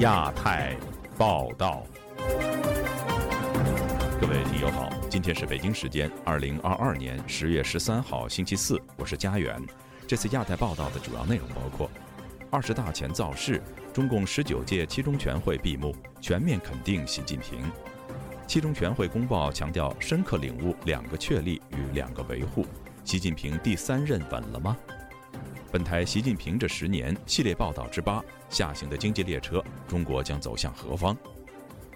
亚太报道，各位听友好，今天是北京时间二零二二年十月十三号星期四，我是佳远。这次亚太报道的主要内容包括：二十大前造势，中共十九届七中全会闭幕，全面肯定习近平。七中全会公报强调，深刻领悟两个确立与两个维护。习近平第三任稳了吗？本台习近平这十年系列报道之八：下行的经济列车，中国将走向何方？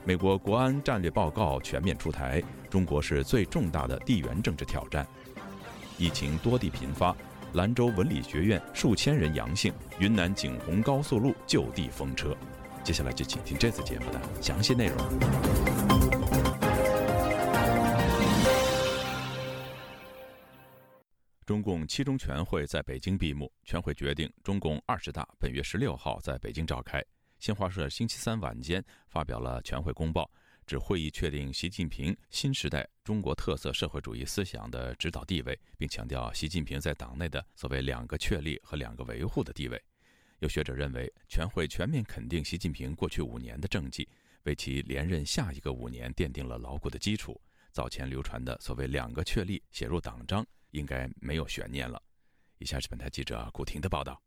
美国国安战略报告全面出台，中国是最重大的地缘政治挑战。疫情多地频发，兰州文理学院数千人阳性，云南景洪高速路就地封车。接下来就请听这次节目的详细内容。中共七中全会在北京闭幕，全会决定中共二十大本月十六号在北京召开。新华社星期三晚间发表了全会公报，指会议确定习近平新时代中国特色社会主义思想的指导地位，并强调习近平在党内的所谓“两个确立”和“两个维护”的地位。有学者认为，全会全面肯定习近平过去五年的政绩，为其连任下一个五年奠定了牢固的基础。早前流传的所谓“两个确立”写入党章。应该没有悬念了。以下是本台记者古婷的报道。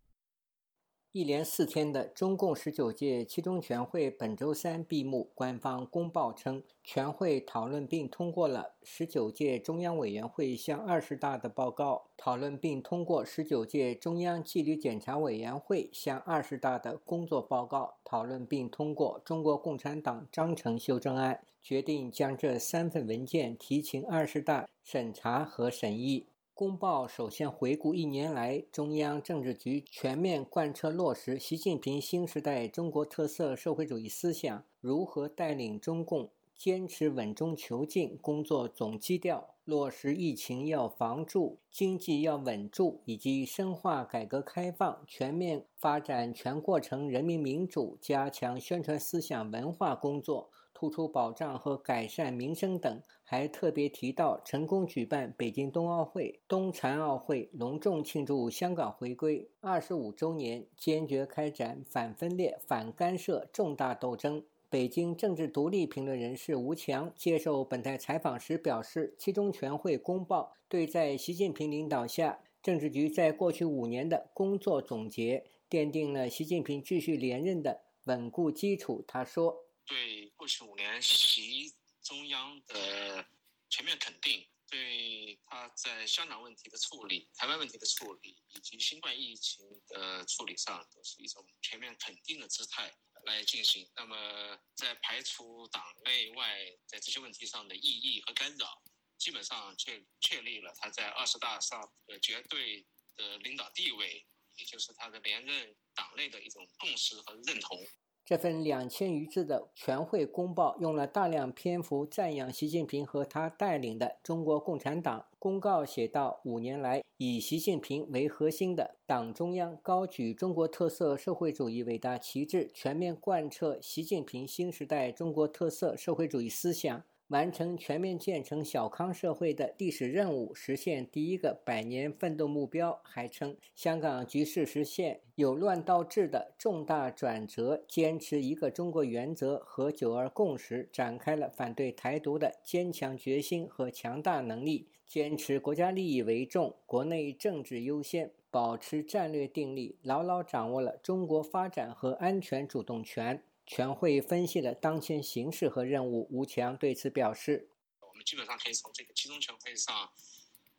一连四天的中共十九届七中全会本周三闭幕。官方公报称，全会讨论并通过了十九届中央委员会向二十大的报告，讨论并通过十九届中央纪律检查委员会向二十大的工作报告，讨论并通过中国共产党章程修正案，决定将这三份文件提请二十大审查和审议。公报首先回顾一年来中央政治局全面贯彻落实习近平新时代中国特色社会主义思想，如何带领中共坚持稳中求进工作总基调，落实疫情要防住，经济要稳住，以及深化改革开放，全面发展全过程人民民主，加强宣传思想文化工作。突出保障和改善民生等，还特别提到成功举办北京冬奥会、冬残奥会，隆重庆祝香港回归二十五周年，坚决开展反分裂、反干涉重大斗争。北京政治独立评论人士吴强接受本台采访时表示，七中全会公报对在习近平领导下政治局在过去五年的工作总结，奠定了习近平继续连任的稳固基础。他说。对过去五年习中央的全面肯定，对他在香港问题的处理、台湾问题的处理以及新冠疫情的处理上，都是一种全面肯定的姿态来进行。那么，在排除党内外在这些问题上的异议和干扰，基本上确确立了他在二十大上的绝对的领导地位，也就是他的连任党内的一种共识和认同。这份两千余字的全会公报用了大量篇幅赞扬习近平和他带领的中国共产党。公告写道：五年来，以习近平为核心的党中央高举中国特色社会主义伟大旗帜，全面贯彻习近平新时代中国特色社会主义思想。完成全面建成小康社会的历史任务，实现第一个百年奋斗目标。还称香港局势实现由乱到治的重大转折，坚持一个中国原则和九二共识，展开了反对台独的坚强决心和强大能力。坚持国家利益为重，国内政治优先，保持战略定力，牢牢掌握了中国发展和安全主动权。全会分析了当前形势和任务。吴强对此表示：“我们基本上可以从这个七中全会上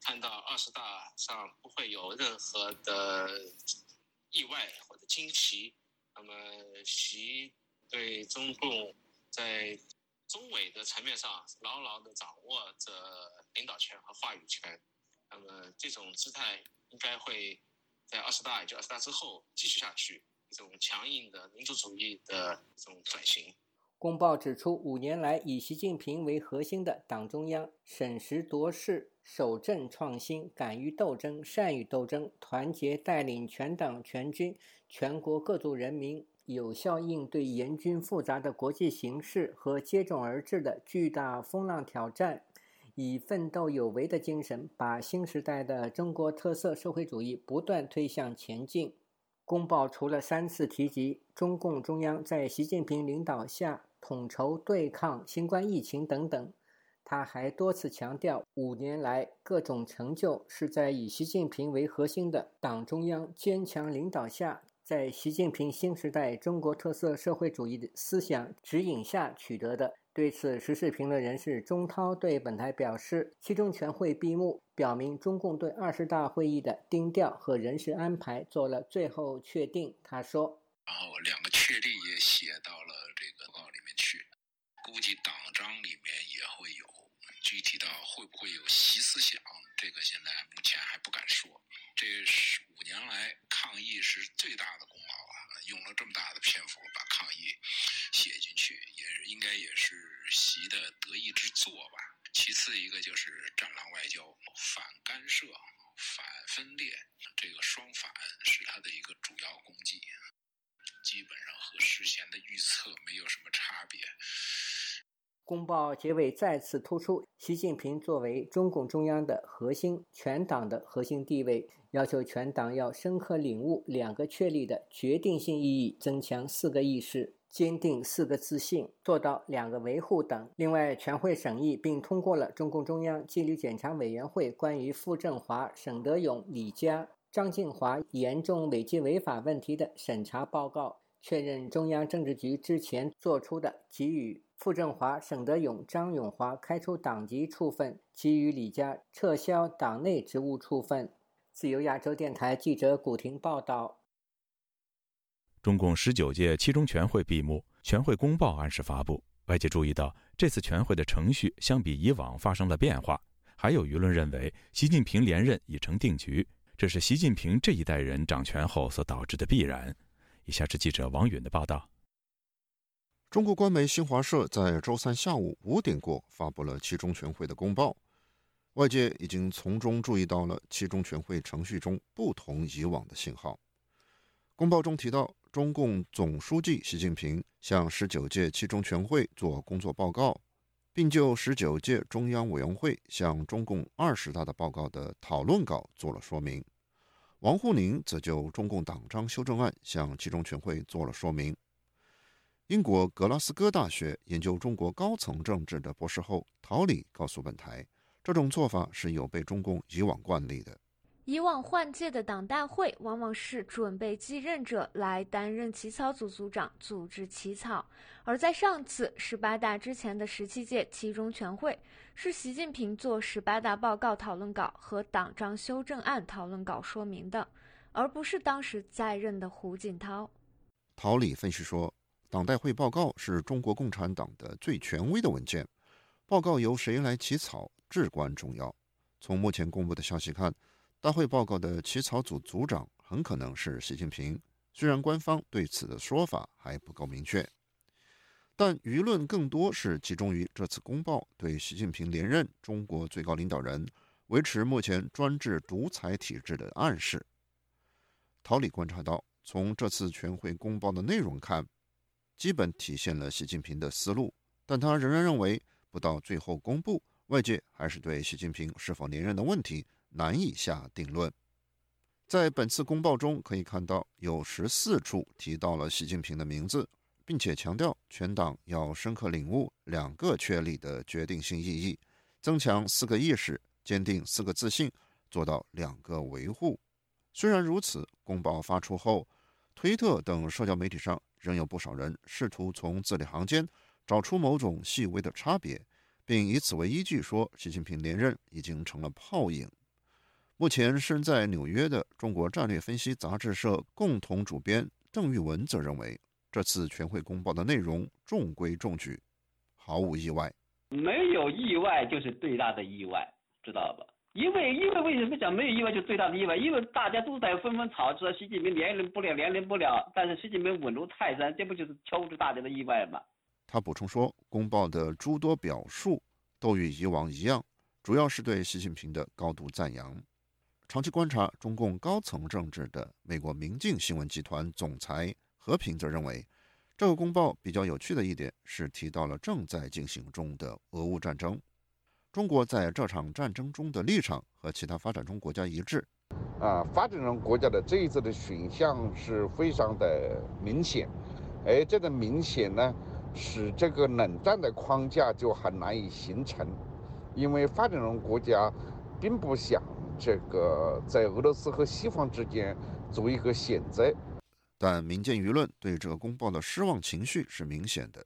看到，二十大上不会有任何的意外或者惊奇。那么，习对中共在中委的层面上牢牢地掌握着领导权和话语权。那么，这种姿态应该会在二十大，也就二十大之后继续下去。”一种强硬的民族主义的一种转型。公报指出，五年来以习近平为核心的党中央审时度势、守正创新、敢于斗争、善于斗争，团结带领全党全军、全国各族人民，有效应对严峻复杂的国际形势和接踵而至的巨大风浪挑战，以奋斗有为的精神，把新时代的中国特色社会主义不断推向前进。公报除了三次提及中共中央在习近平领导下统筹对抗新冠疫情等等，他还多次强调，五年来各种成就是在以习近平为核心的党中央坚强领导下，在习近平新时代中国特色社会主义的思想指引下取得的。对此，时事评论人士钟涛对本台表示：“七中全会闭幕，表明中共对二十大会议的定调和人事安排做了最后确定。”他说：“然后两个确定也写到了这个报告里面去，估计党章里面也会有。具体到会不会有习思想，这个现在目前还不敢说。这十五年来抗疫是最大的功劳，用了这么大的篇幅把抗议写进去，也应该也是。”习的得意之作吧。其次一个就是战狼外交，反干涉、反分裂，这个双反是他的一个主要功绩，基本上和事前的预测没有什么差别。公报结尾再次突出习近平作为中共中央的核心、全党的核心地位，要求全党要深刻领悟两个确立的决定性意义，增强四个意识。坚定四个自信，做到两个维护等。另外，全会审议并通过了中共中央纪律检查委员会关于傅政华、沈德勇、李佳、张静华严重违纪违法问题的审查报告，确认中央政治局之前作出的给予傅政华、沈德勇、张永华开除党籍处分，给予李家撤销党内职务处分。自由亚洲电台记者古婷报道。中共十九届七中全会闭幕，全会公报按时发布。外界注意到，这次全会的程序相比以往发生了变化。还有舆论认为，习近平连任已成定局，这是习近平这一代人掌权后所导致的必然。以下是记者王允的报道。中国官媒新华社在周三下午五点过发布了七中全会的公报，外界已经从中注意到了七中全会程序中不同以往的信号。公报中提到。中共总书记习近平向十九届七中全会作工作报告，并就十九届中央委员会向中共二十大的报告的讨论稿做了说明。王沪宁则就中共党章修正案向七中全会做了说明。英国格拉斯哥大学研究中国高层政治的博士后陶礼告诉本台，这种做法是有悖中共以往惯例的。以往换届的党代会往往是准备继任者来担任起草组组长，组织起草；而在上次十八大之前的十七届七中全会，是习近平做十八大报告讨论稿和党章修正案讨论稿说明的，而不是当时在任的胡锦涛。陶礼分析说，党代会报告是中国共产党的最权威的文件，报告由谁来起草至关重要。从目前公布的消息看。大会报告的起草组组长很可能是习近平，虽然官方对此的说法还不够明确，但舆论更多是集中于这次公报对习近平连任中国最高领导人、维持目前专制独裁体制的暗示。陶礼观察到，从这次全会公报的内容看，基本体现了习近平的思路，但他仍然认为，不到最后公布，外界还是对习近平是否连任的问题。难以下定论。在本次公报中，可以看到有十四处提到了习近平的名字，并且强调全党要深刻领悟两个确立的决定性意义，增强四个意识，坚定四个自信，做到两个维护。虽然如此，公报发出后，推特等社交媒体上仍有不少人试图从字里行间找出某种细微的差别，并以此为依据说习近平连任已经成了泡影。目前身在纽约的中国战略分析杂志社共同主编邓玉文则认为，这次全会公报的内容中规中矩，毫无意外。没有意外就是最大的意外，知道吧？因为因为为什么讲没有意外就最大的意外？因为大家都在纷纷吵着习近平连任不了，连任不了。但是习近平稳如泰山，这不就是敲出大家的意外吗？他补充说，公报的诸多表述都与以往一样，主要是对习近平的高度赞扬。长期观察中共高层政治的美国明镜新闻集团总裁何平则认为，这个公报比较有趣的一点是提到了正在进行中的俄乌战争。中国在这场战争中的立场和其他发展中国家一致，啊，发展中国家的这一次的选项是非常的明显，而这个明显呢，使这个冷战的框架就很难以形成，因为发展中国家并不想这个在俄罗斯和西方之间做一个选择。但民间舆论对这个公报的失望情绪是明显的。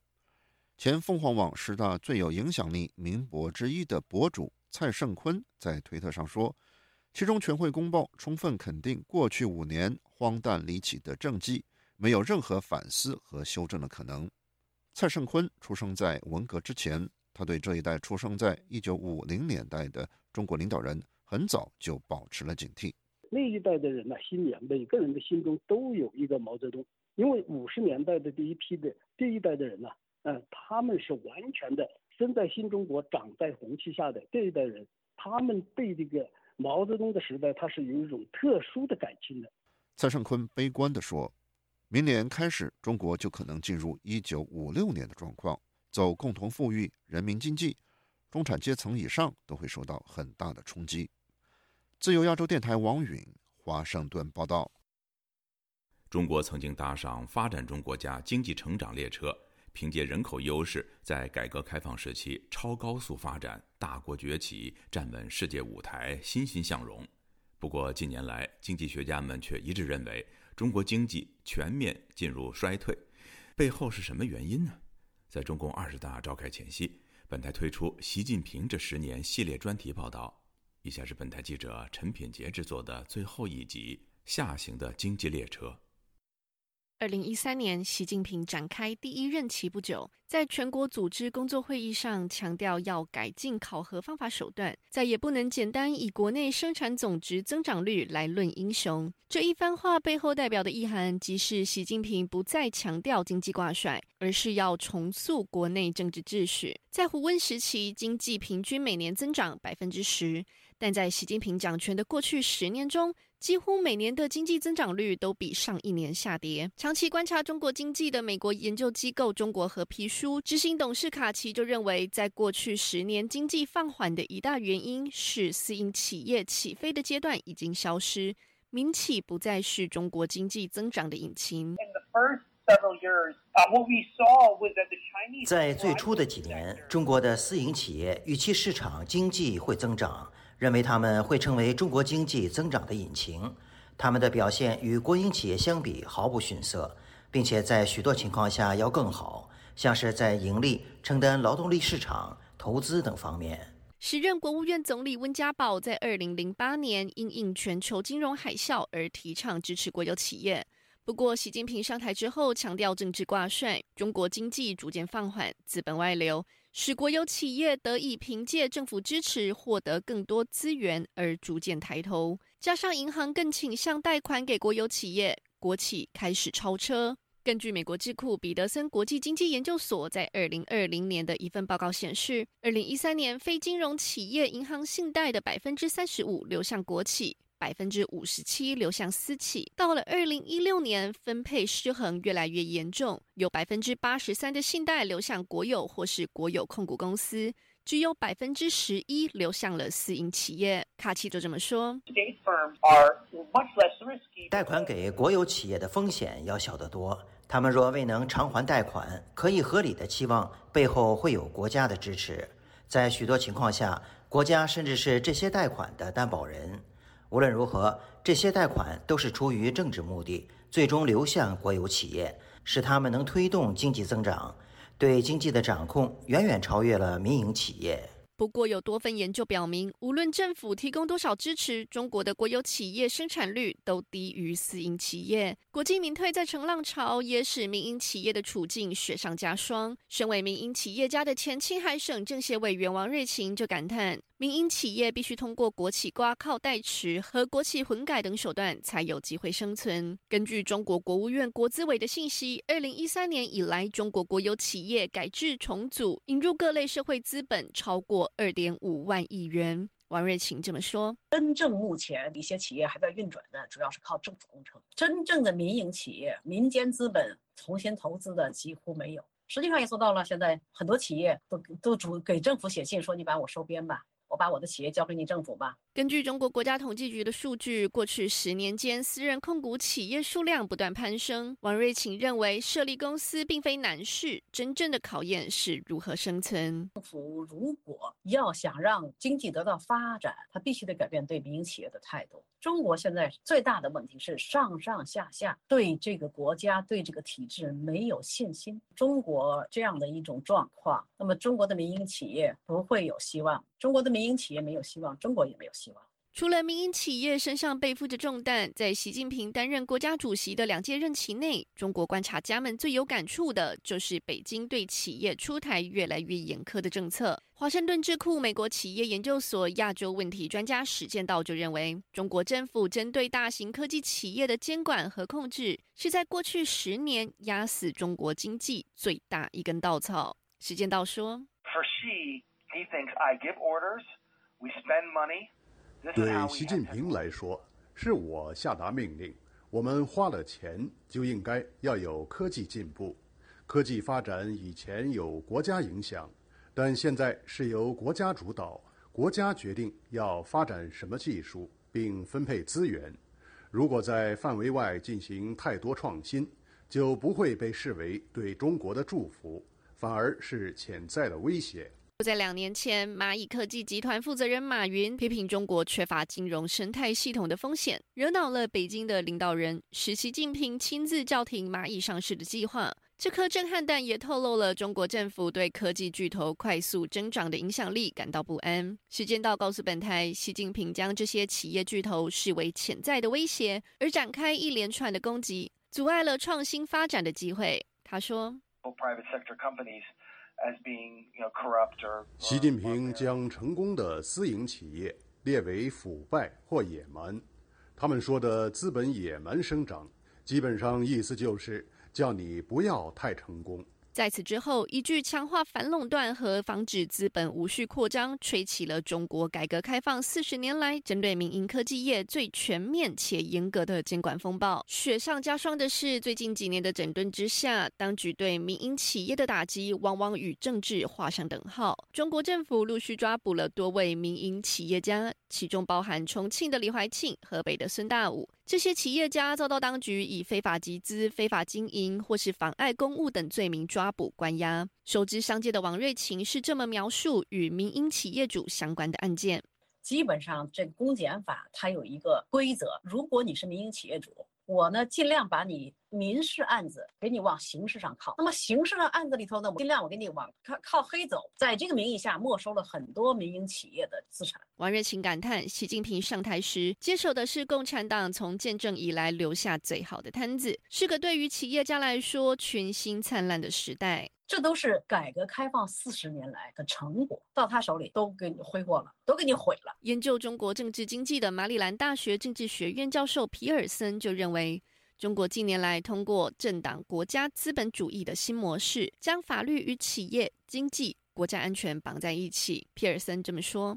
前凤凰网十大最有影响力名博之一的博主蔡胜坤在推特上说。其中全会公报充分肯定过去五年荒诞离奇的政绩，没有任何反思和修正的可能。蔡胜坤出生在文革之前，他对这一代出生在一九五零年代的中国领导人很早就保持了警惕。那一代的人呢，心里啊，每个人的心中都有一个毛泽东，因为五十年代的第一批的第一代的人呢，嗯，他们是完全的生在新中国、长在红旗下的这一代人，他们对这个。毛泽东的时代，他是有一种特殊的感情的。蔡胜坤悲观地说：“明年开始，中国就可能进入一九五六年的状况，走共同富裕、人民经济，中产阶层以上都会受到很大的冲击。”自由亚洲电台王允华盛顿报道。中国曾经搭上发展中国家经济成长列车。凭借人口优势，在改革开放时期超高速发展，大国崛起，站稳世界舞台，欣欣向荣。不过近年来，经济学家们却一致认为，中国经济全面进入衰退，背后是什么原因呢？在中共二十大召开前夕，本台推出《习近平这十年》系列专题报道。以下是本台记者陈品杰制作的最后一集《下行的经济列车》。二零一三年，习近平展开第一任期不久，在全国组织工作会议上强调要改进考核方法手段，再也不能简单以国内生产总值增长率来论英雄。这一番话背后代表的意涵，即是习近平不再强调经济挂帅，而是要重塑国内政治秩序。在胡温时期，经济平均每年增长百分之十，但在习近平掌权的过去十年中，几乎每年的经济增长率都比上一年下跌。长期观察中国经济的美国研究机构中国和皮书执行董事卡奇就认为，在过去十年经济放缓的一大原因是私营企业起飞的阶段已经消失，民企不再是中国经济增长的引擎。在最初的几年，中国的私营企业预期市场经济会增长。认为他们会成为中国经济增长的引擎，他们的表现与国营企业相比毫不逊色，并且在许多情况下要更好，像是在盈利、承担劳动力市场、投资等方面。时任国务院总理温家宝在二零零八年因应全球金融海啸而提倡支持国有企业，不过习近平上台之后强调政治挂帅，中国经济逐渐放缓，资本外流。使国有企业得以凭借政府支持获得更多资源而逐渐抬头，加上银行更倾向贷款给国有企业，国企开始超车。根据美国智库彼得森国际经济研究所在二零二零年的一份报告显示，二零一三年非金融企业银行信贷的百分之三十五流向国企。百分之五十七流向私企，到了二零一六年，分配失衡越来越严重，有百分之八十三的信贷流向国有或是国有控股公司，只有百分之十一流向了私营企业。卡奇就这么说：，贷款给国有企业的风险要小得多，他们若未能偿还贷款，可以合理的期望背后会有国家的支持，在许多情况下，国家甚至是这些贷款的担保人。无论如何，这些贷款都是出于政治目的，最终流向国有企业，使他们能推动经济增长，对经济的掌控远远超越了民营企业。不过，有多份研究表明，无论政府提供多少支持，中国的国有企业生产率都低于私营企业。国进民退在成浪潮，也使民营企业的处境雪上加霜。身为民营企业家的前青海省政协委员王瑞琴就感叹。民营企业必须通过国企挂靠代持和国企混改等手段，才有机会生存。根据中国国务院国资委的信息，二零一三年以来，中国国有企业改制重组，引入各类社会资本超过二点五万亿元。王瑞琴这么说：“真正目前一些企业还在运转的，主要是靠政府工程。真正的民营企业、民间资本重新投资的几乎没有。实际上也做到了，现在很多企业都都主给政府写信说：‘你把我收编吧。’我把我的企业交给你政府吧，根据中国国家统计局的数据，过去十年间，私人控股企业数量不断攀升。王瑞琴认为，设立公司并非难事，真正的考验是如何生存。政府如果要想让经济得到发展，他必须得改变对民营企业的态度。中国现在最大的问题是上上下下对这个国家、对这个体制没有信心。中国这样的一种状况，那么中国的民营企业不会有希望。中国的民营企业没有希望，中国也没有希望。除了民营企业身上背负着重担，在习近平担任国家主席的两届任期内，中国观察家们最有感触的就是北京对企业出台越来越严苛的政策。华盛顿智库美国企业研究所亚洲问题专家史建道就认为，中国政府针对大型科技企业的监管和控制，是在过去十年压死中国经济最大一根稻草。史建道说：“For she, he thinks I give orders, we spend money.” 对习近平来说，是我下达命令，我们花了钱就应该要有科技进步。科技发展以前有国家影响，但现在是由国家主导，国家决定要发展什么技术，并分配资源。如果在范围外进行太多创新，就不会被视为对中国的祝福，反而是潜在的威胁。就在两年前，蚂蚁科技集团负责人马云批评中国缺乏金融生态系统的风险，惹恼了北京的领导人，使习近平亲自叫停蚂蚁上市的计划。这颗震撼弹也透露了中国政府对科技巨头快速增长的影响力感到不安。时间到，告诉本台，习近平将这些企业巨头视为潜在的威胁，而展开一连串的攻击，阻碍了创新发展的机会。他说。习近平将成功的私营企业列为腐败或野蛮。他们说的资本野蛮生长，基本上意思就是叫你不要太成功。在此之后，一句强化反垄断和防止资本无序扩张，吹起了中国改革开放四十年来针对民营科技业最全面且严格的监管风暴。雪上加霜的是，最近几年的整顿之下，当局对民营企业的打击往往与政治画上等号。中国政府陆续抓捕了多位民营企业家，其中包含重庆的李怀庆、河北的孙大武。这些企业家遭到当局以非法集资、非法经营或是妨碍公务等罪名抓捕关押。熟知商界的王瑞琴是这么描述与民营企业主相关的案件：基本上，这个公检法它有一个规则，如果你是民营企业主。我呢，尽量把你民事案子给你往刑事上靠。那么刑事的案子里头呢，我尽量我给你往靠靠黑走，在这个名义下没收了很多民营企业的资产。王瑞琴感叹，习近平上台时接手的是共产党从建政以来留下最好的摊子，是个对于企业家来说群星灿烂的时代。这都是改革开放四十年来的成果，到他手里都给你挥霍了，都给你毁了。研究中国政治经济的马里兰大学政治学院教授皮尔森就认为，中国近年来通过政党国家资本主义的新模式，将法律与企业、经济、国家安全绑在一起。皮尔森这么说：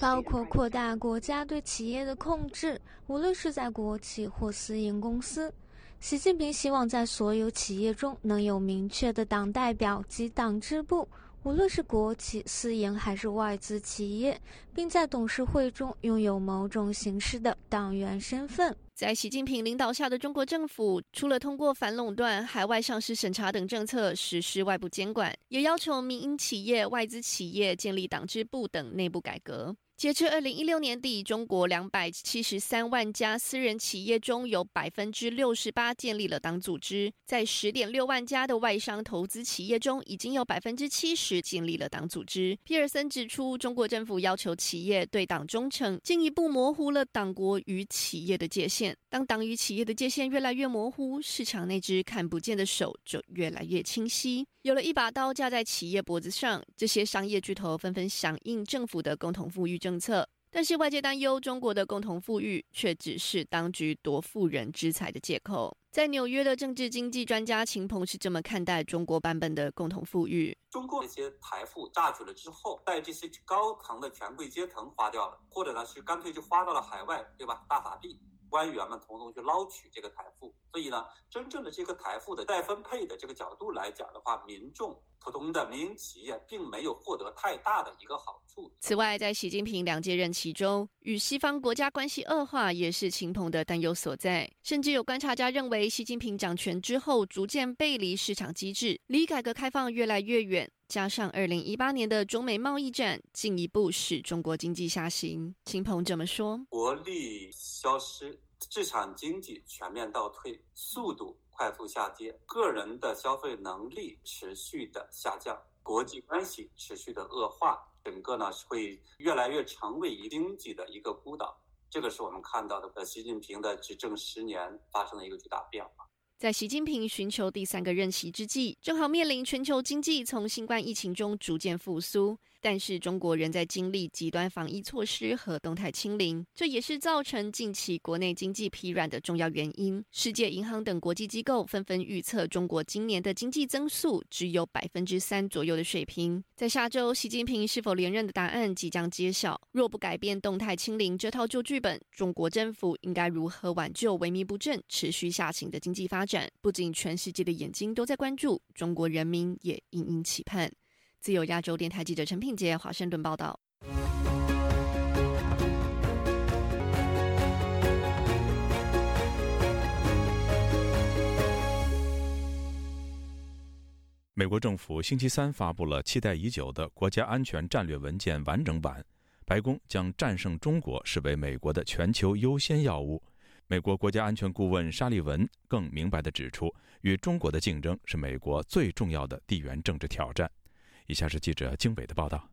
包括扩大国家对企业的控制，无论是在国企或私营公司。习近平希望在所有企业中能有明确的党代表及党支部，无论是国企、私营还是外资企业，并在董事会中拥有某种形式的党员身份。在习近平领导下的中国政府，除了通过反垄断、海外上市审查等政策实施外部监管，也要求民营企业、外资企业建立党支部等内部改革。截至二零一六年底，中国两百七十三万家私人企业中有百分之六十八建立了党组织，在十点六万家的外商投资企业中，已经有百分之七十建立了党组织。皮尔森指出，中国政府要求企业对党忠诚，进一步模糊了党国与企业的界限。当党与企业的界限越来越模糊，市场那只看不见的手就越来越清晰。有了一把刀架在企业脖子上，这些商业巨头纷纷响应政府的共同富裕政策。但是外界担忧，中国的共同富裕却只是当局夺富人之财的借口。在纽约的政治经济专家秦鹏是这么看待中国版本的共同富裕：中国那些财富榨取了之后，在这些高层的权贵阶层花掉了，或者呢是干脆就花到了海外，对吧？大法币。官员们从中去捞取这个财富。所以呢，真正的这个财富的再分配的这个角度来讲的话，民众普通的民营企业并没有获得太大的一个好处。此外，在习近平两届任期中，与西方国家关系恶化也是秦鹏的担忧所在。甚至有观察家认为，习近平掌权之后逐渐背离市场机制，离改革开放越来越远。加上二零一八年的中美贸易战，进一步使中国经济下行。秦鹏这么说：国力消失。市场经济全面倒退，速度快速下跌，个人的消费能力持续的下降，国际关系持续的恶化，整个呢会越来越成为经济的一个孤岛。这个是我们看到的，呃习近平的执政十年发生了一个巨大变化。在习近平寻求第三个任期之际，正好面临全球经济从新冠疫情中逐渐复苏。但是中国仍在经历极端防疫措施和动态清零，这也是造成近期国内经济疲软的重要原因。世界银行等国际机构纷纷预测，中国今年的经济增速只有百分之三左右的水平。在下周，习近平是否连任的答案即将揭晓。若不改变动态清零这套旧剧本，中国政府应该如何挽救萎靡不振、持续下行的经济发展？不仅全世界的眼睛都在关注，中国人民也殷殷期盼。自由亚洲电台记者陈品杰华盛顿报道。美国政府星期三发布了期待已久的国家安全战略文件完整版，白宫将战胜中国视为美国的全球优先要务。美国国家安全顾问沙利文更明白地指出，与中国的竞争是美国最重要的地缘政治挑战。以下是记者经纬的报道。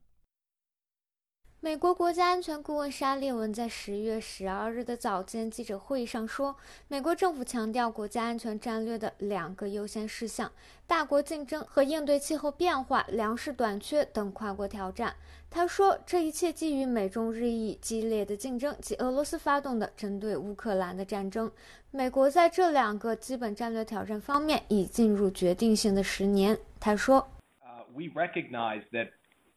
美国国家安全顾问沙利文在十月十二日的早间记者会议上说，美国政府强调国家安全战略的两个优先事项：大国竞争和应对气候变化、粮食短缺等跨国挑战。他说，这一切基于美中日益激烈的竞争及俄罗斯发动的针对乌克兰的战争。美国在这两个基本战略挑战方面已进入决定性的十年。他说。We recognize that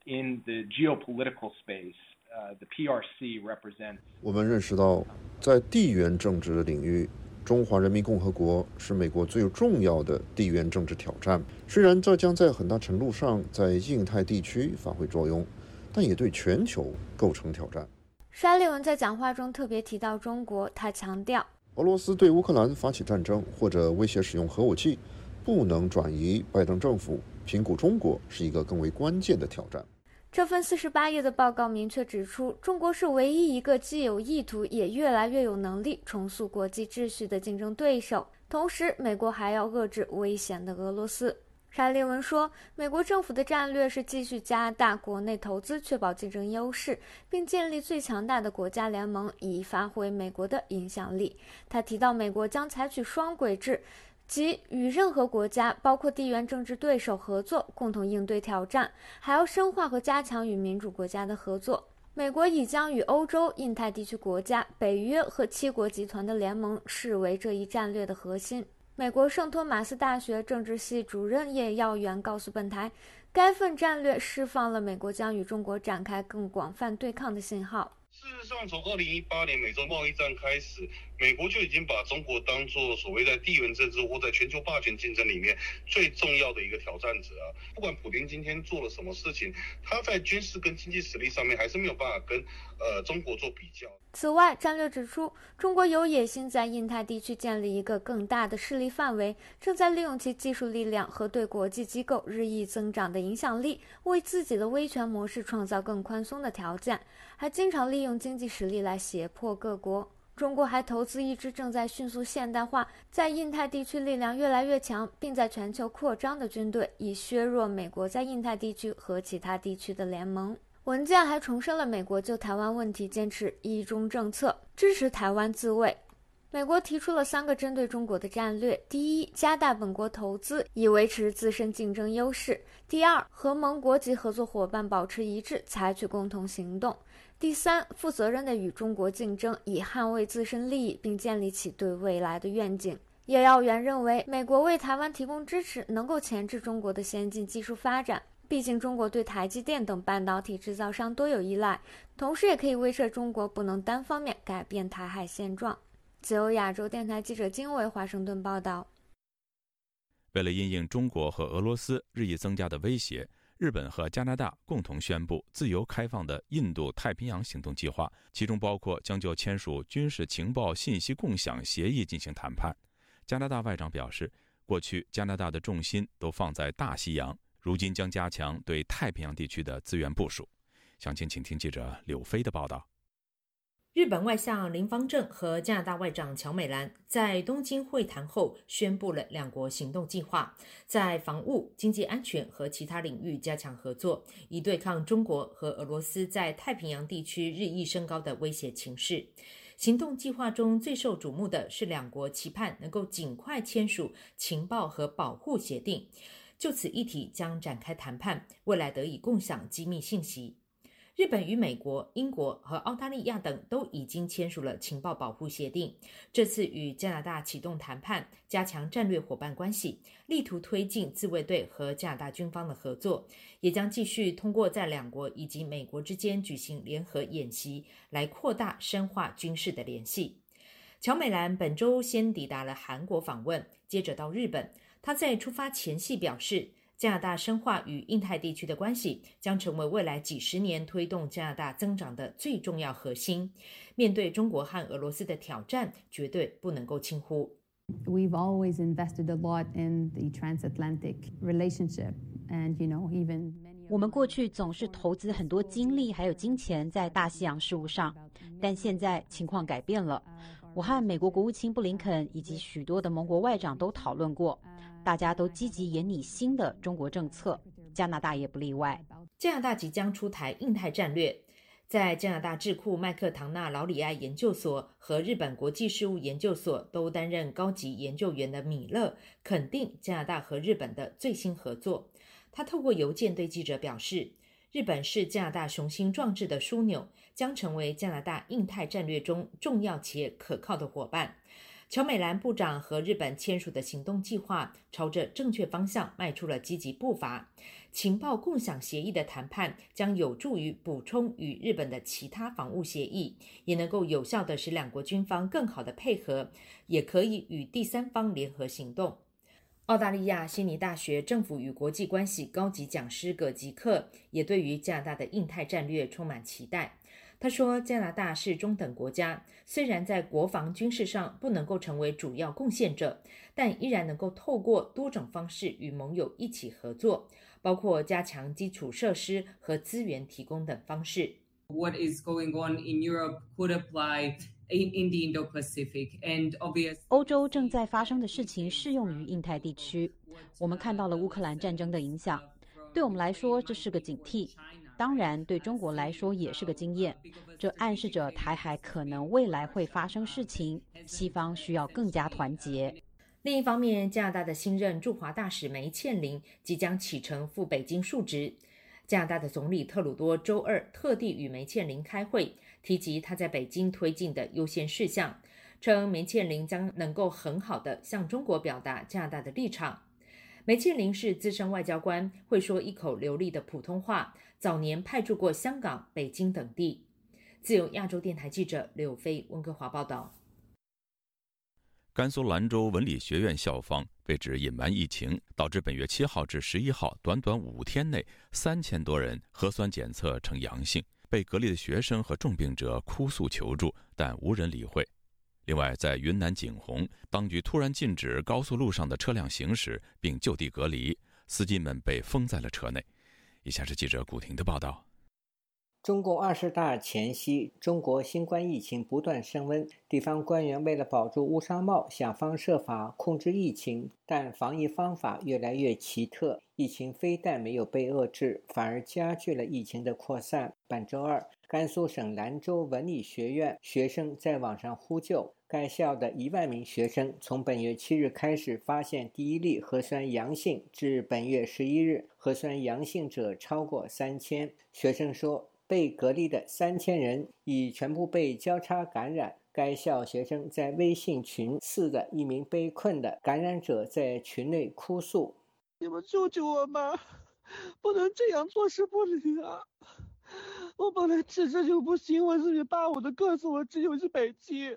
in the geopolitical space, uh, the PRC represents. 我们认识到，在地缘政治的领域，中华人民共和国是美国最重要的地缘政治挑战。虽然这将在很大程度上在印太地区发挥作用，但也对全球构成挑战。沙利文在讲话中特别提到中国，他强调，俄罗斯对乌克兰发起战争或者威胁使用核武器，不能转移拜登政府。评估中国是一个更为关键的挑战。这份四十八页的报告明确指出，中国是唯一一个既有意图也越来越有能力重塑国际秩序的竞争对手。同时，美国还要遏制危险的俄罗斯。沙利文说，美国政府的战略是继续加大国内投资，确保竞争优势，并建立最强大的国家联盟，以发挥美国的影响力。他提到，美国将采取双轨制。即与任何国家，包括地缘政治对手合作，共同应对挑战，还要深化和加强与民主国家的合作。美国已将与欧洲、印太地区国家、北约和七国集团的联盟视为这一战略的核心。美国圣托马斯大学政治系主任叶耀元告诉本台，该份战略释放了美国将与中国展开更广泛对抗的信号。事实上，从二零一八年美洲贸易战开始，美国就已经把中国当做所谓在地缘政治或在全球霸权竞争里面最重要的一个挑战者啊。不管普京今天做了什么事情，他在军事跟经济实力上面还是没有办法跟呃中国做比较。此外，战略指出，中国有野心在印太地区建立一个更大的势力范围，正在利用其技术力量和对国际机构日益增长的影响力，为自己的威权模式创造更宽松的条件。还经常利用经济实力来胁迫各国。中国还投资一支正在迅速现代化、在印太地区力量越来越强，并在全球扩张的军队，以削弱美国在印太地区和其他地区的联盟。文件还重申了美国就台湾问题坚持一中政策，支持台湾自卫。美国提出了三个针对中国的战略：第一，加大本国投资，以维持自身竞争优势；第二，和盟国及合作伙伴保持一致，采取共同行动。第三，负责任的与中国竞争，以捍卫自身利益，并建立起对未来的愿景。叶耀元认为，美国为台湾提供支持，能够钳制中国的先进技术发展。毕竟，中国对台积电等半导体制造商多有依赖，同时也可以威慑中国不能单方面改变台海现状。自由亚洲电台记者金伟华盛顿报道。为了因应中国和俄罗斯日益增加的威胁，日本和加拿大共同宣布自由开放的印度太平洋行动计划，其中包括将就签署军事情报信息共享协议进行谈判。加拿大外长表示，过去加拿大的重心都放在大西洋，如今将加强对太平洋地区的资源部署。详情，请听记者柳飞的报道。日本外相林方正和加拿大外长乔美兰在东京会谈后宣布了两国行动计划，在防务、经济安全和其他领域加强合作，以对抗中国和俄罗斯在太平洋地区日益升高的威胁情势。行动计划中最受瞩目的是两国期盼能够尽快签署情报和保护协定，就此议题将展开谈判，未来得以共享机密信息。日本与美国、英国和澳大利亚等都已经签署了情报保护协定。这次与加拿大启动谈判，加强战略伙伴关系，力图推进自卫队和加拿大军方的合作，也将继续通过在两国以及美国之间举行联合演习，来扩大深化军事的联系。乔美兰本周先抵达了韩国访问，接着到日本。他在出发前夕表示。加拿大深化与印太地区的关系，将成为未来几十年推动加拿大增长的最重要核心。面对中国和俄罗斯的挑战，绝对不能够轻忽。We've always invested a lot in the transatlantic relationship, and you know, even 我们过去总是投资很多精力还有金钱在大西洋事务上，但现在情况改变了。我和美国国务卿布林肯以及许多的盟国外长都讨论过。大家都积极研拟新的中国政策，加拿大也不例外。加拿大即将出台印太战略，在加拿大智库麦克唐纳劳里埃研究所和日本国际事务研究所都担任高级研究员的米勒肯定加拿大和日本的最新合作。他透过邮件对记者表示，日本是加拿大雄心壮志的枢纽，将成为加拿大印太战略中重要且可靠的伙伴。乔美兰部长和日本签署的行动计划朝着正确方向迈出了积极步伐。情报共享协议的谈判将有助于补充与日本的其他防务协议，也能够有效地使两国军方更好地配合，也可以与第三方联合行动。澳大利亚悉尼大学政府与国际关系高级讲师葛吉克也对于加拿大的印太战略充满期待。他说：“加拿大是中等国家，虽然在国防军事上不能够成为主要贡献者，但依然能够透过多种方式与盟友一起合作，包括加强基础设施和资源提供等方式。” What is going on in Europe could apply in in the Indo-Pacific, and obviously, 欧洲正在发生的事情适用于印太地区。我们看到了乌克兰战争的影响，对我们来说这是个警惕。当然，对中国来说也是个经验。这暗示着台海可能未来会发生事情，西方需要更加团结。另一方面，加拿大的新任驻华大使梅倩玲即将启程赴北京述职。加拿大的总理特鲁多周二特地与梅倩玲开会，提及他在北京推进的优先事项，称梅倩玲将能够很好的向中国表达加拿大的立场。梅倩玲是资深外交官，会说一口流利的普通话。早年派驻过香港、北京等地。自由亚洲电台记者柳飞温哥华报道。甘肃兰州文理学院校方被指隐瞒疫情，导致本月七号至十一号短短五天内三千多人核酸检测呈阳性。被隔离的学生和重病者哭诉求助，但无人理会。另外，在云南景洪，当局突然禁止高速路上的车辆行驶，并就地隔离，司机们被封在了车内。以下是记者古婷的报道。中共二十大前夕，中国新冠疫情不断升温，地方官员为了保住乌纱帽，想方设法控制疫情，但防疫方法越来越奇特，疫情非但没有被遏制，反而加剧了疫情的扩散。本周二，甘肃省兰州文理学院学生在网上呼救。该校的一万名学生从本月七日开始发现第一例核酸阳性，至本月十一日，核酸阳性者超过三千。学生说，被隔离的三千人已全部被交叉感染。该校学生在微信群四的一名被困的感染者在群内哭诉：“你们救救我吧，不能这样坐视不理啊！我本来吃着就不行，我是你爸，我的告诉我只有一百斤，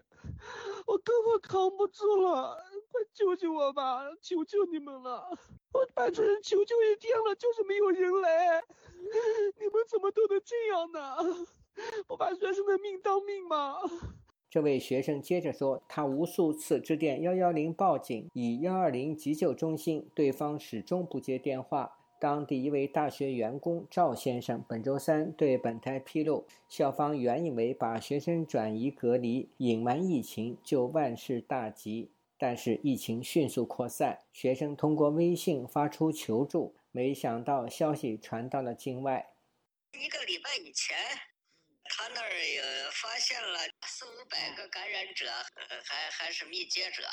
我根本扛不住了，快救救我吧，求求你们了！我班主任求求一天了，就是没有人来，你们怎么都能这样呢？不把学生的命当命吗？这位学生接着说，他无数次致电幺幺零报警，以幺二零急救中心，对方始终不接电话。当地一位大学员工赵先生本周三对本台披露，校方原以为把学生转移隔离、隐瞒疫情就万事大吉，但是疫情迅速扩散，学生通过微信发出求助，没想到消息传到了境外。一个礼拜以前，他那儿也发现了四五百个感染者，还还是密接者，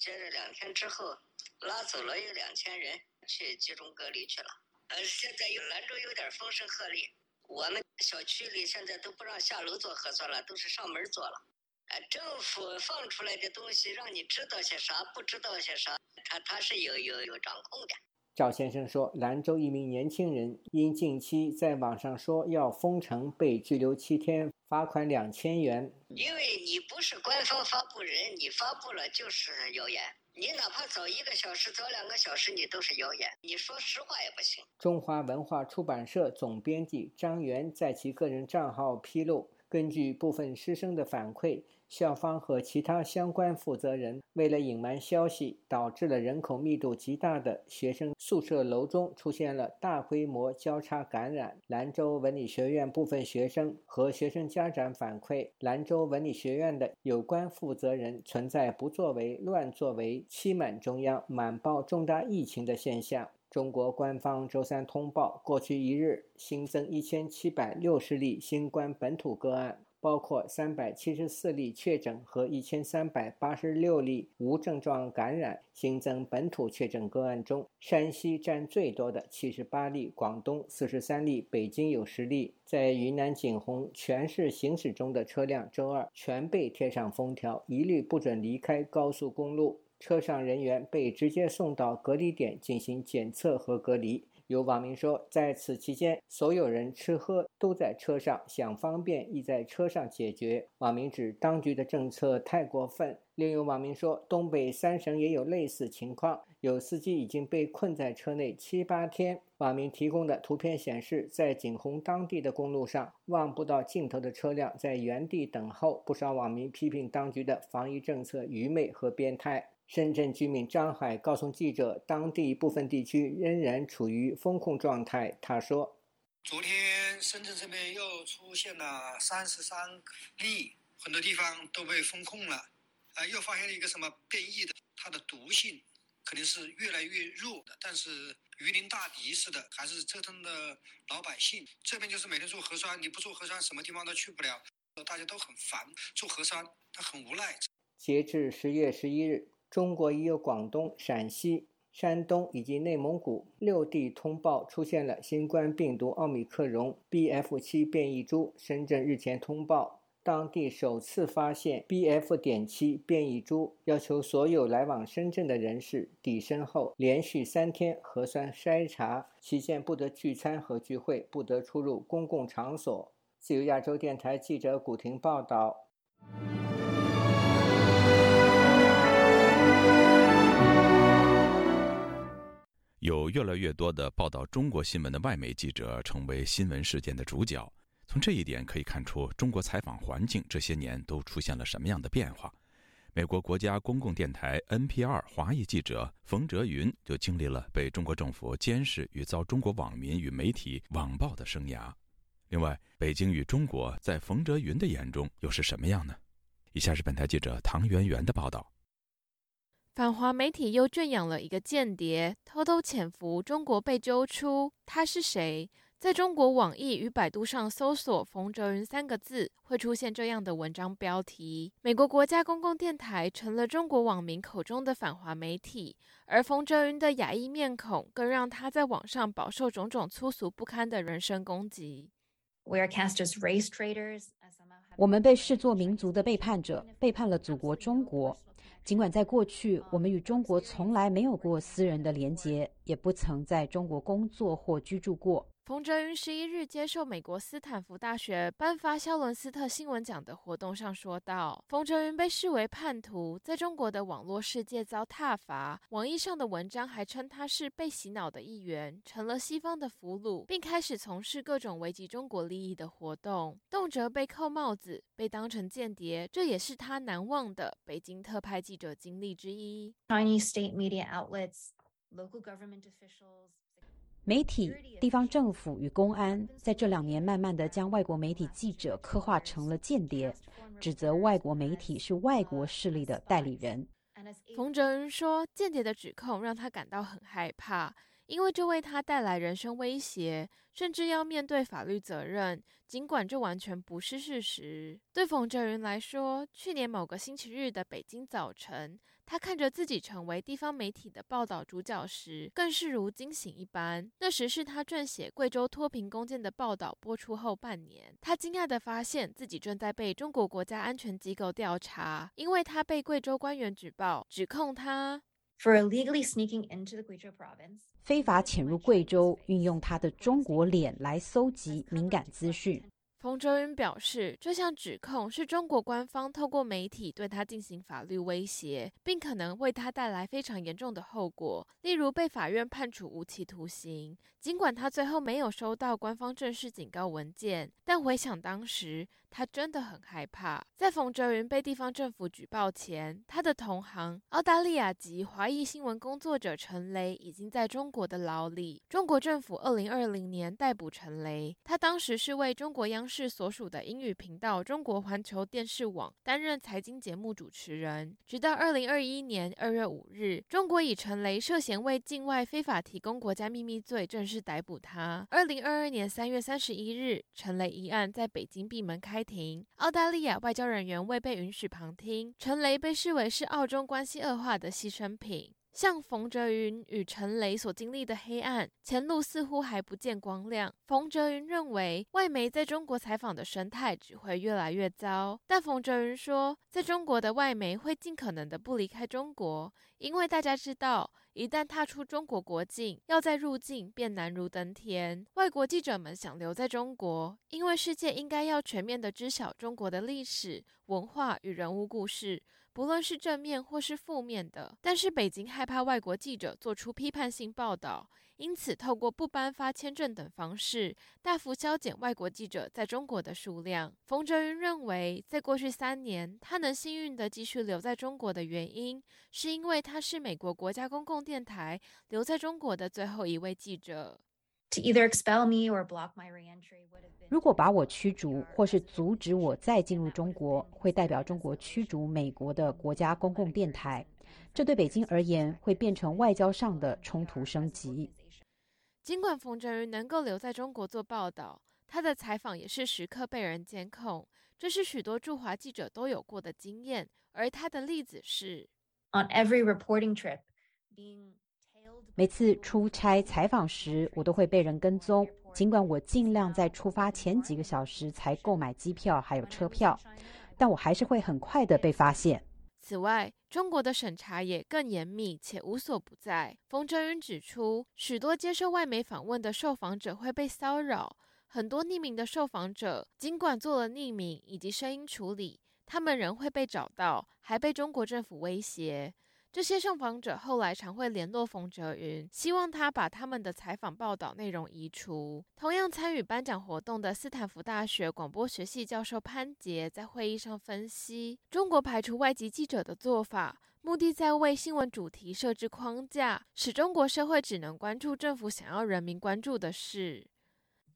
接着两天之后，拉走了有两千人。去集中隔离去了。呃，现在有兰州有点风声鹤唳，我们小区里现在都不让下楼做核酸了，都是上门做了。呃，政府放出来的东西，让你知道些啥，不知道些啥，他他是有有有掌控的。赵先生说，兰州一名年轻人因近期在网上说要封城，被拘留七天，罚款两千元。因为你不是官方发布人，你发布了就是谣言。你哪怕早一个小时、早两个小时，你都是谣言。你说实话也不行。中华文化出版社总编辑张元在其个人账号披露，根据部分师生的反馈。校方和其他相关负责人为了隐瞒消息，导致了人口密度极大的学生宿舍楼中出现了大规模交叉感染。兰州文理学院部分学生和学生家长反馈，兰州文理学院的有关负责人存在不作为、乱作为、欺瞒中央、瞒报重大疫情的现象。中国官方周三通报，过去一日新增一千七百六十例新冠本土个案。包括三百七十四例确诊和一千三百八十六例无症状感染。新增本土确诊个案中，山西占最多的七十八例，广东四十三例，北京有十例。在云南景洪，全市行驶中的车辆周二全被贴上封条，一律不准离开高速公路。车上人员被直接送到隔离点进行检测和隔离。有网民说，在此期间，所有人吃喝都在车上，想方便亦在车上解决。网民指当局的政策太过分。另有网民说，东北三省也有类似情况，有司机已经被困在车内七八天。网民提供的图片显示，在景洪当地的公路上，望不到尽头的车辆在原地等候。不少网民批评当局的防疫政策愚昧和变态。深圳居民张海告诉记者，当地部分地区仍然处于封控状态。他说：“昨天深圳这边又出现了三十三例，很多地方都被封控了。啊，又发现了一个什么变异的，它的毒性肯定是越来越弱的。但是鱼鳞大敌似的，还是折腾的老百姓。这边就是每天做核酸，你不做核酸，什么地方都去不了。大家都很烦做核酸，他很无奈。”截至十月十一日。中国已有广东、陕西、山东以及内蒙古六地通报出现了新冠病毒奥密克戎 BF.7 变异株。深圳日前通报，当地首次发现 BF. 点七变异株，要求所有来往深圳的人士抵深后连续三天核酸筛查，期间不得聚餐和聚会，不得出入公共场所。自由亚洲电台记者古婷报道。有越来越多的报道中国新闻的外媒记者成为新闻事件的主角。从这一点可以看出，中国采访环境这些年都出现了什么样的变化。美国国家公共电台 NPR 华裔记者冯哲云就经历了被中国政府监视与遭中国网民与媒体网暴的生涯。另外，北京与中国在冯哲云的眼中又是什么样呢？以下是本台记者唐媛媛的报道。反华媒体又圈养了一个间谍，偷偷潜伏中国被揪出，他是谁？在中国网易与百度上搜索“冯哲云”三个字，会出现这样的文章标题：美国国家公共电台成了中国网民口中的反华媒体，而冯哲云的亚裔面孔更让他在网上饱受种种粗俗不堪的人身攻击。We are cast as race traitors. 我们被视作民族的背叛者，背叛了祖国中国。尽管在过去，我们与中国从来没有过私人的连结，也不曾在中国工作或居住过，冯哲云十一日接受美国斯坦福大学颁发肖伦斯特新闻奖的活动上说道：“冯哲云被视为叛徒，在中国的网络世界遭挞伐，网易上的文章还称他是被洗脑的一员，成了西方的俘虏，并开始从事各种危及中国利益的活动，动辄被扣帽子，被当成间谍，这也是他难忘的北京特派记者经历之一。” Chinese state media outlets, local government officials. 媒体、地方政府与公安在这两年，慢慢的将外国媒体记者刻画成了间谍，指责外国媒体是外国势力的代理人。冯哲云说，间谍的指控让他感到很害怕，因为这为他带来人身威胁，甚至要面对法律责任。尽管这完全不是事实，对冯哲云来说，去年某个星期日的北京早晨。他看着自己成为地方媒体的报道主角时，更是如惊醒一般。那时是他撰写贵州脱贫攻坚的报道播出后半年，他惊讶地发现自己正在被中国国家安全机构调查，因为他被贵州官员举报，指控他 for illegally sneaking into the Guizhou province，非法潜入贵州，运用他的中国脸来搜集敏感资讯。冯哲云表示，这项指控是中国官方透过媒体对他进行法律威胁，并可能为他带来非常严重的后果，例如被法院判处无期徒刑。尽管他最后没有收到官方正式警告文件，但回想当时，他真的很害怕。在冯哲云被地方政府举报前，他的同行澳大利亚籍华裔新闻工作者陈雷已经在中国的牢里。中国政府二零二零年逮捕陈雷，他当时是为中国央视所属的英语频道中国环球电视网担任财经节目主持人。直到二零二一年二月五日，中国以陈雷涉嫌为境外非法提供国家秘密罪正式。逮捕他。二零二二年三月三十一日，陈雷一案在北京闭门开庭。澳大利亚外交人员未被允许旁听，陈雷被视为是澳中关系恶化的牺牲品。像冯哲云与陈雷所经历的黑暗前路似乎还不见光亮。冯哲云认为，外媒在中国采访的生态只会越来越糟。但冯哲云说，在中国的外媒会尽可能的不离开中国，因为大家知道。一旦踏出中国国境，要再入境便难如登天。外国记者们想留在中国，因为世界应该要全面的知晓中国的历史文化与人物故事，不论是正面或是负面的。但是北京害怕外国记者做出批判性报道。因此，透过不颁发签证等方式，大幅削减外国记者在中国的数量。冯哲云认为，在过去三年，他能幸运地继续留在中国的原因，是因为他是美国国家公共电台留在中国的最后一位记者。如果把我驱逐，或是阻止我再进入中国，会代表中国驱逐美国的国家公共电台。这对北京而言，会变成外交上的冲突升级。尽管冯哲云能够留在中国做报道，他的采访也是时刻被人监控，这是许多驻华记者都有过的经验。而他的例子是：On every reporting trip, being 每次出差采访时，我都会被人跟踪。尽管我尽量在出发前几个小时才购买机票还有车票，但我还是会很快的被发现。此外，中国的审查也更严密且无所不在。冯哲云指出，许多接受外媒访问的受访者会被骚扰，很多匿名的受访者尽管做了匿名以及声音处理，他们仍会被找到，还被中国政府威胁。这些受访者后来常会联络冯哲云，希望他把他们的采访报道内容移除。同样参与颁奖活动的斯坦福大学广播学系教授潘杰在会议上分析，中国排除外籍记者的做法，目的在为新闻主题设置框架，使中国社会只能关注政府想要人民关注的事。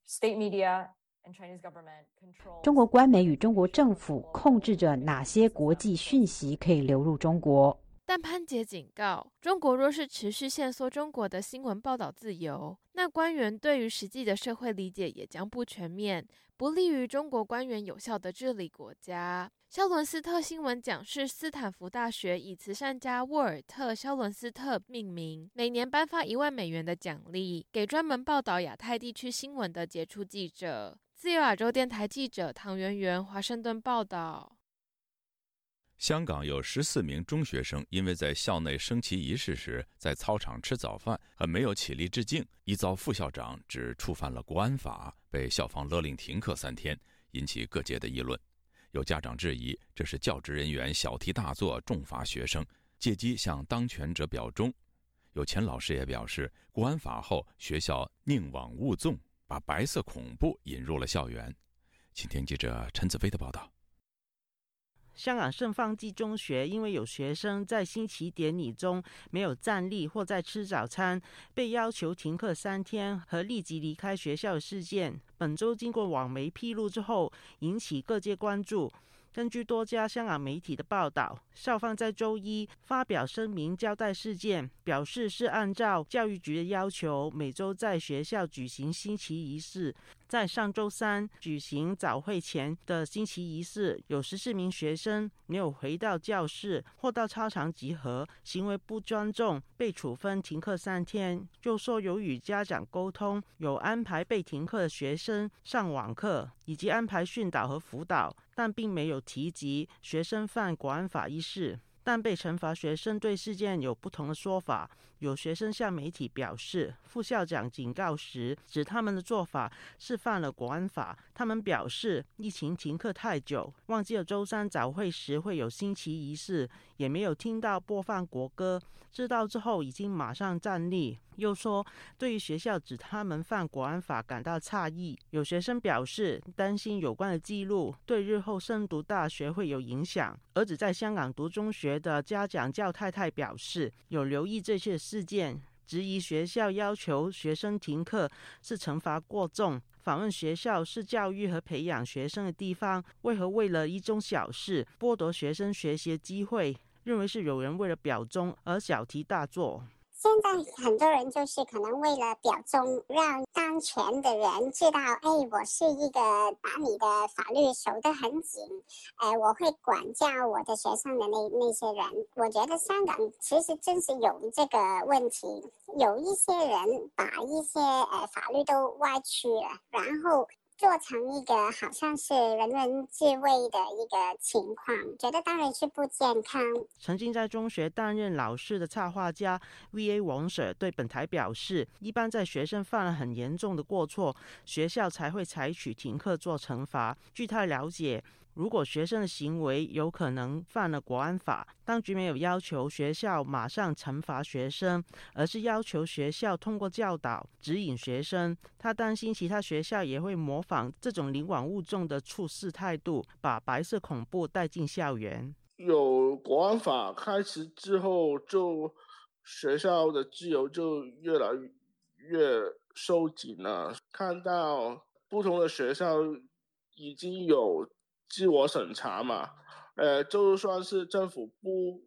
State media and Chinese government control 中国官媒与中国政府控制着哪些国际讯息可以流入中国。但潘杰警告，中国若是持续限缩中国的新闻报道自由，那官员对于实际的社会理解也将不全面，不利于中国官员有效的治理国家。肖伦斯特新闻奖是斯坦福大学以慈善家沃尔特·肖伦斯特命名，每年颁发一万美元的奖励给专门报道亚太地区新闻的杰出记者。自由亚洲电台记者唐媛媛华盛顿报道。香港有十四名中学生因为在校内升旗仪式时在操场吃早饭和没有起立致敬，一遭副校长指触犯了国安法，被校方勒令停课三天，引起各界的议论。有家长质疑这是教职人员小题大做，重罚学生，借机向当权者表忠。有前老师也表示，国安法后学校宁往勿纵，把白色恐怖引入了校园。请听记者陈子飞的报道。香港圣方济中学因为有学生在升旗典礼中没有站立或在吃早餐，被要求停课三天和立即离开学校事件，本周经过网媒披露之后，引起各界关注。根据多家香港媒体的报道，校方在周一发表声明交代事件，表示是按照教育局的要求，每周在学校举行升旗仪式。在上周三举行早会前的升旗仪式，有十四名学生没有回到教室或到操场集合，行为不尊重，被处分停课三天。就说有与家长沟通，有安排被停课的学生上网课，以及安排训导和辅导，但并没有提及学生犯国安法一事。但被惩罚学生对事件有不同的说法。有学生向媒体表示，副校长警告时指他们的做法是犯了国安法。他们表示，疫情停课太久，忘记了周三早会时会有升旗仪式，也没有听到播放国歌。知道之后已经马上站立。又说，对于学校指他们犯国安法感到诧异。有学生表示，担心有关的记录对日后升读大学会有影响。儿子在香港读中学的家长叫太太表示，有留意这些事件，质疑学校要求学生停课是惩罚过重。访问学校是教育和培养学生的地方，为何为了一宗小事剥夺学生学习机会？认为是有人为了表忠而小题大做。现在很多人就是可能为了表忠，让当权的人知道，哎，我是一个把你的法律守得很紧，哎，我会管教我的学生的那那些人。我觉得香港其实真是有这个问题，有一些人把一些呃法律都歪曲了，然后。做成一个好像是人人自危的一个情况，觉得当然是不健康。曾经在中学担任老师的插画家 V.A. 王 Sir 对本台表示，一般在学生犯了很严重的过错，学校才会采取停课做惩罚。据他了解。如果学生的行为有可能犯了国安法，当局没有要求学校马上惩罚学生，而是要求学校通过教导指引学生。他担心其他学校也会模仿这种宁往勿纵的处事态度，把白色恐怖带进校园。有国安法开始之后，就学校的自由就越来越收紧了。看到不同的学校已经有。自我审查嘛，呃，就算是政府不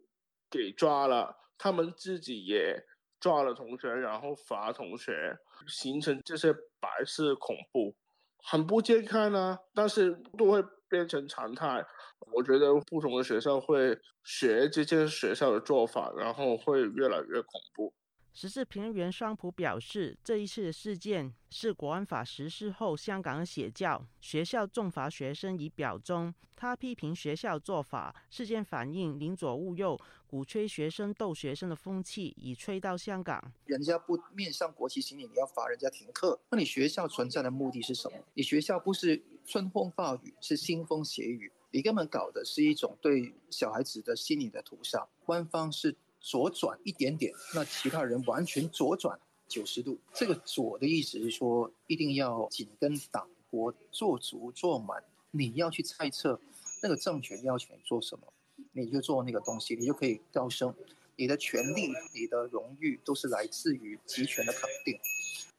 给抓了，他们自己也抓了同学，然后罚同学，形成这些白色恐怖，很不健康呢。但是都会变成常态，我觉得不同的学校会学这些学校的做法，然后会越来越恐怖。十四平原双普表示，这一次的事件是国安法实施后香港的写教，学校重罚学生以表忠。他批评学校做法，事件反映宁左勿右、鼓吹学生斗学生的风气已吹到香港。人家不面向国旗行礼，你要罚人家停课，那你学校存在的目的是什么？你学校不是春风化雨，是腥风血雨，你根本搞的是一种对小孩子的心理的屠杀。官方是。左转一点点，那其他人完全左转九十度。这个左的意思是说，一定要紧跟党国做足做满。你要去猜测那个政权要求你做什么，你就做那个东西，你就可以高升。你的权利、你的荣誉都是来自于集权的肯定。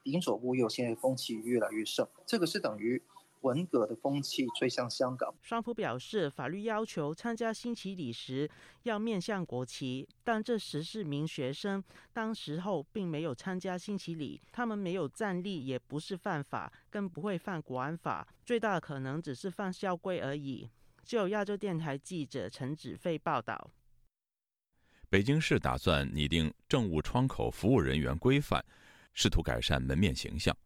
宁左勿右，现在风气越来越盛，这个是等于。文革的风气吹向香港。双普表示，法律要求参加升旗礼时要面向国旗，但这十四名学生当时候并没有参加升旗礼，他们没有站立，也不是犯法，更不会犯国安法，最大的可能只是犯校规而已。就亚洲电台记者陈子飞报道。北京市打算拟定政务窗口服务人员规范，试图改善门面形象。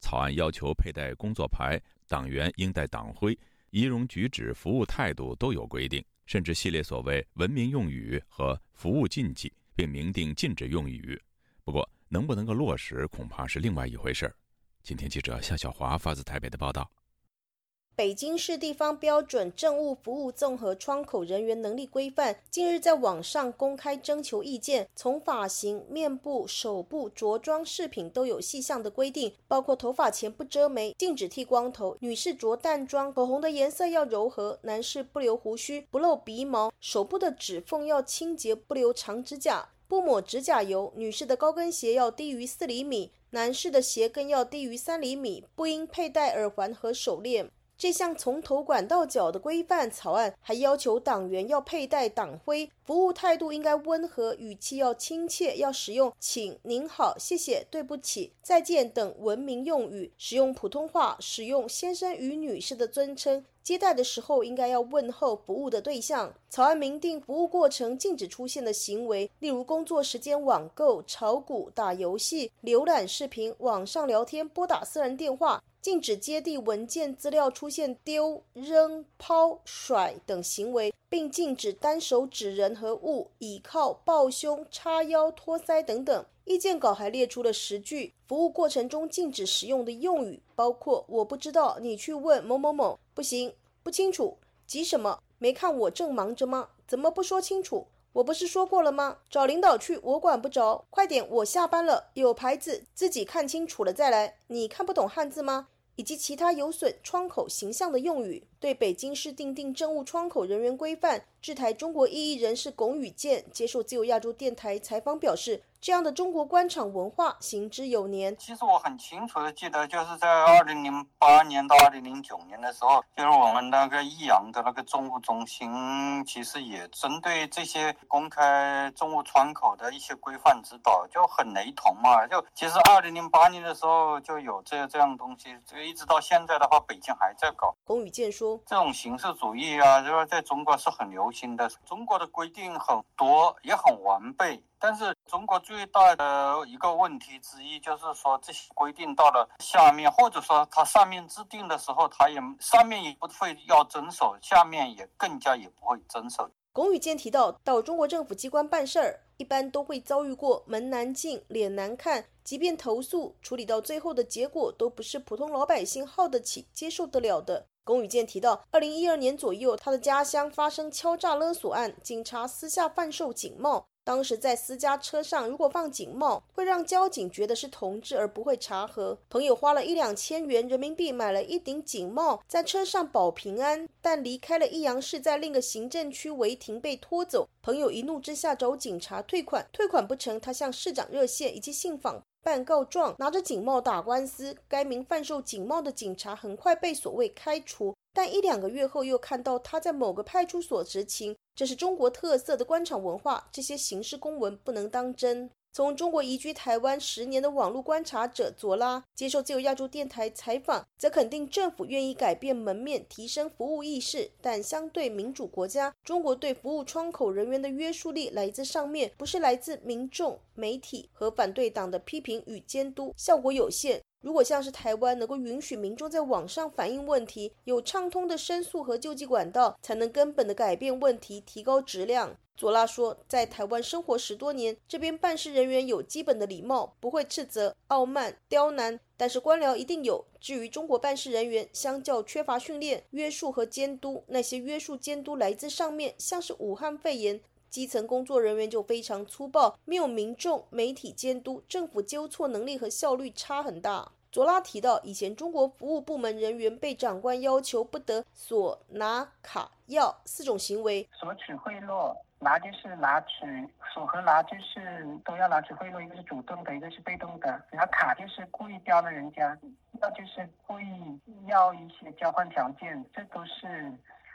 草案要求佩戴工作牌。党员应戴党徽，仪容举止、服务态度都有规定。甚至系列所谓文明用语和服务禁忌，并明定禁止用语。不过，能不能够落实，恐怕是另外一回事儿。今天记者夏小华发自台北的报道。北京市地方标准政务服务综合窗口人员能力规范近日在网上公开征求意见，从发型、面部、手部、着装饰品都有细项的规定，包括头发前不遮眉、禁止剃光头；女士着淡妆，口红的颜色要柔和；男士不留胡须、不露鼻毛；手部的指缝要清洁，不留长指甲，不抹 指甲油；女士的高跟鞋要低于四厘米，男士的鞋跟要低于三厘米，不应佩戴耳环和手链。这项从头管到脚的规范草案，还要求党员要佩戴党徽，服务态度应该温和，语气要亲切，要使用“请”“您好”“谢谢”“对不起”“再见”等文明用语，使用普通话，使用先生与女士的尊称。接待的时候应该要问候服务的对象。草案明定，服务过程禁止出现的行为，例如工作时间网购、炒股、打游戏、浏览视频、网上聊天、拨打私人电话。禁止接递文件资料出现丢、扔、抛、甩等行为，并禁止单手指人和物、倚靠、抱胸、叉腰、托腮等等。意见稿还列出了十句服务过程中禁止使用的用语，包括“我不知道，你去问某某某”，不行，不清楚，急什么？没看我正忙着吗？怎么不说清楚？我不是说过了吗？找领导去，我管不着。快点，我下班了，有牌子，自己看清楚了再来。你看不懂汉字吗？以及其他有损窗口形象的用语，对北京市定定政务窗口人员规范。制台中国异议人士龚宇健接受自由亚洲电台采访表示。这样的中国官场文化行之有年。其实我很清楚的记得，就是在二零零八年到二零零九年的时候，就是我们那个益阳的那个政务中心，其实也针对这些公开政务窗口的一些规范指导，就很雷同嘛。就其实二零零八年的时候就有这这样东西，这个一直到现在的话，北京还在搞。龚宇健说：“这种形式主义啊，就是在中国是很流行的。中国的规定很多，也很完备。”但是中国最大的一个问题之一，就是说这些规定到了下面，或者说它上面制定的时候，它也上面也不会要遵守，下面也更加也不会遵守。龚宇健提到，到中国政府机关办事儿，一般都会遭遇过门难进、脸难看，即便投诉处理到最后的结果，都不是普通老百姓耗得起、接受得了的。龚宇健提到，二零一二年左右，他的家乡发生敲诈勒索案，警察私下贩售警帽。当时在私家车上，如果放警帽，会让交警觉得是同志，而不会查核。朋友花了一两千元人民币买了一顶警帽，在车上保平安，但离开了益阳市，在另一个行政区违停被拖走。朋友一怒之下找警察退款，退款不成，他向市长热线以及信访办告状，拿着警帽打官司。该名贩售警帽的警察很快被所谓开除。但一两个月后，又看到他在某个派出所执勤，这是中国特色的官场文化。这些形式公文不能当真。从中国移居台湾十年的网络观察者佐拉接受自由亚洲电台采访，则肯定政府愿意改变门面，提升服务意识。但相对民主国家，中国对服务窗口人员的约束力来自上面，不是来自民众、媒体和反对党的批评与监督，效果有限。如果像是台湾能够允许民众在网上反映问题，有畅通的申诉和救济管道，才能根本的改变问题，提高质量。佐拉说，在台湾生活十多年，这边办事人员有基本的礼貌，不会斥责、傲慢、刁难，但是官僚一定有。至于中国办事人员，相较缺乏训练、约束和监督，那些约束监督来自上面，像是武汉肺炎。基层工作人员就非常粗暴，没有民众、媒体监督，政府纠错能力和效率差很大。佐拉提到，以前中国服务部门人员被长官要求不得索、拿、卡、要四种行为。索取贿赂，拿就是拿取，索和拿就是都要拿取贿赂，一个是主动的，一个是被动的。然后卡就是故意刁难人家，要就是故意要一些交换条件，这都是。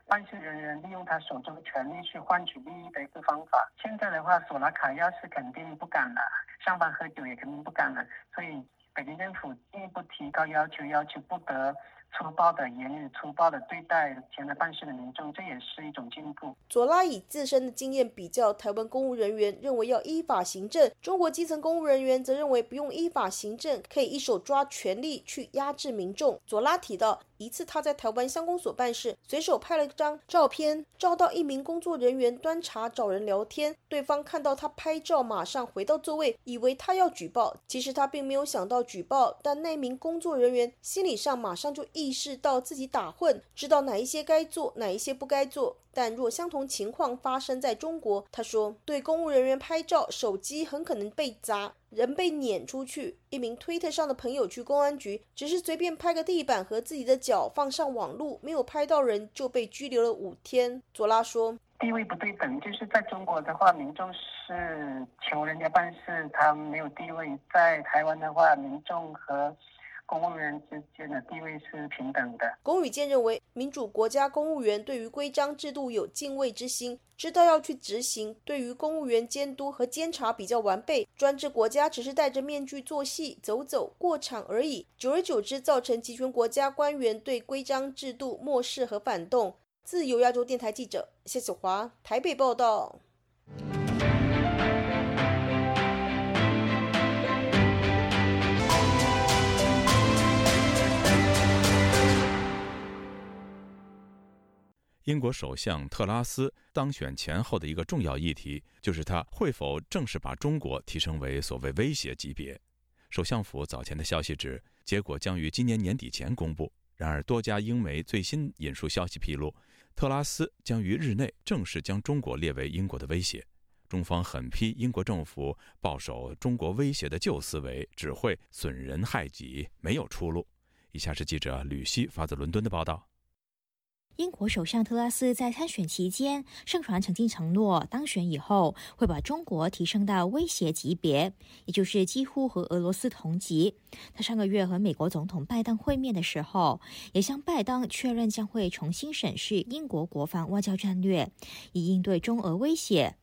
办事人员利用他手中的权力去换取利益的一个方法。现在的话，索拉卡要是肯定不敢了，上班喝酒也肯定不敢了。所以，北京政府进一步提高要求，要求不得粗暴的言语、粗暴的对待前来办事的民众，这也是一种进步。佐拉以自身的经验比较台湾公务人员，认为要依法行政；中国基层公务人员则认为不用依法行政，可以一手抓权力去压制民众。佐拉提到，一次他在台湾乡公所办事，随手拍了一张照片，照到一名工作人员端茶找人聊天，对方看到他拍照，马上回到座位，以为他要举报，其实他并没有想到举报，但那名工作人员心理上马上就意识到自己打混，知道哪一些该做，哪一些不该做。但若相同情况发生在中国，他说，对公务人员拍照，手机很可能被砸，人被撵出去。一名推特上的朋友去公安局，只是随便拍个地板和自己的脚放上网路，没有拍到人就被拘留了五天。佐拉说，地位不对等，就是在中国的话，民众是求人家办事，他没有地位；在台湾的话，民众和公务员之间的地位是平等的。龚宇健认为，民主国家公务员对于规章制度有敬畏之心，知道要去执行；对于公务员监督和监察比较完备。专制国家只是戴着面具做戏、走走过场而已。久而久之，造成集权国家官员对规章制度漠视和反动。自由亚洲电台记者谢子华台北报道。英国首相特拉斯当选前后的一个重要议题，就是他会否正式把中国提升为所谓威胁级别。首相府早前的消息指，结果将于今年年底前公布。然而，多家英媒最新引述消息披露，特拉斯将于日内正式将中国列为英国的威胁。中方狠批英国政府抱守中国威胁的旧思维，只会损人害己，没有出路。以下是记者吕希发自伦敦的报道。英国首相特拉斯在参选期间盛传曾经承诺，当选以后会把中国提升到威胁级别，也就是几乎和俄罗斯同级。他上个月和美国总统拜登会面的时候，也向拜登确认将会重新审视英国国防外交战略，以应对中俄威胁。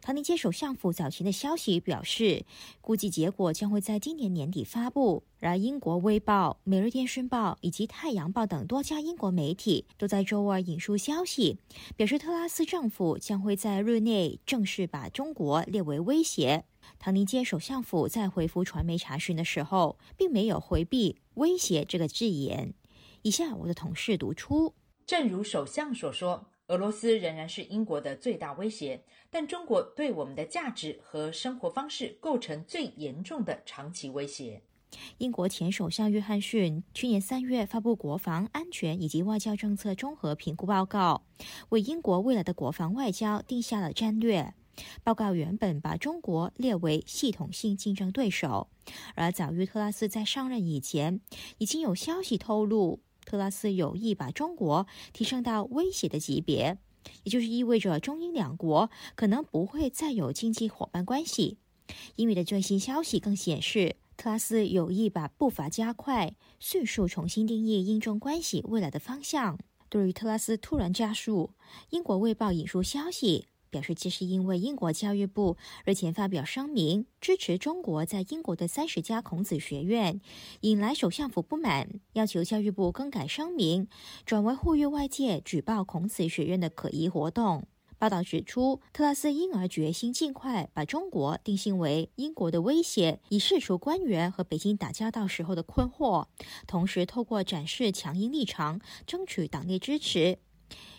唐宁街首相府早前的消息表示，估计结果将会在今年年底发布。然而，英国《卫报》《每日电讯报》以及《太阳报》等多家英国媒体都在周二引述消息，表示特拉斯政府将会在日内正式把中国列为威胁。唐宁街首相府在回复传媒查询的时候，并没有回避“威胁”这个字眼。以下我的同事读出：正如首相所说。俄罗斯仍然是英国的最大威胁，但中国对我们的价值和生活方式构成最严重的长期威胁。英国前首相约翰逊去年三月发布国防安全以及外交政策综合评估报告，为英国未来的国防外交定下了战略。报告原本把中国列为系统性竞争对手，而早于特拉斯在上任以前，已经有消息透露。特拉斯有意把中国提升到威胁的级别，也就是意味着中英两国可能不会再有经济伙伴关系。英语的最新消息更显示，特拉斯有意把步伐加快，迅速重新定义英中关系未来的方向。对于特拉斯突然加速，英国《卫报》引述消息。表示这是因为英国教育部日前发表声明支持中国在英国的三十家孔子学院，引来首相府不满，要求教育部更改声明，转为呼吁外界举报孔子学院的可疑活动。报道指出，特拉斯因而决心尽快把中国定性为英国的威胁，以释除官员和北京打交道时候的困惑，同时透过展示强硬立场，争取党内支持。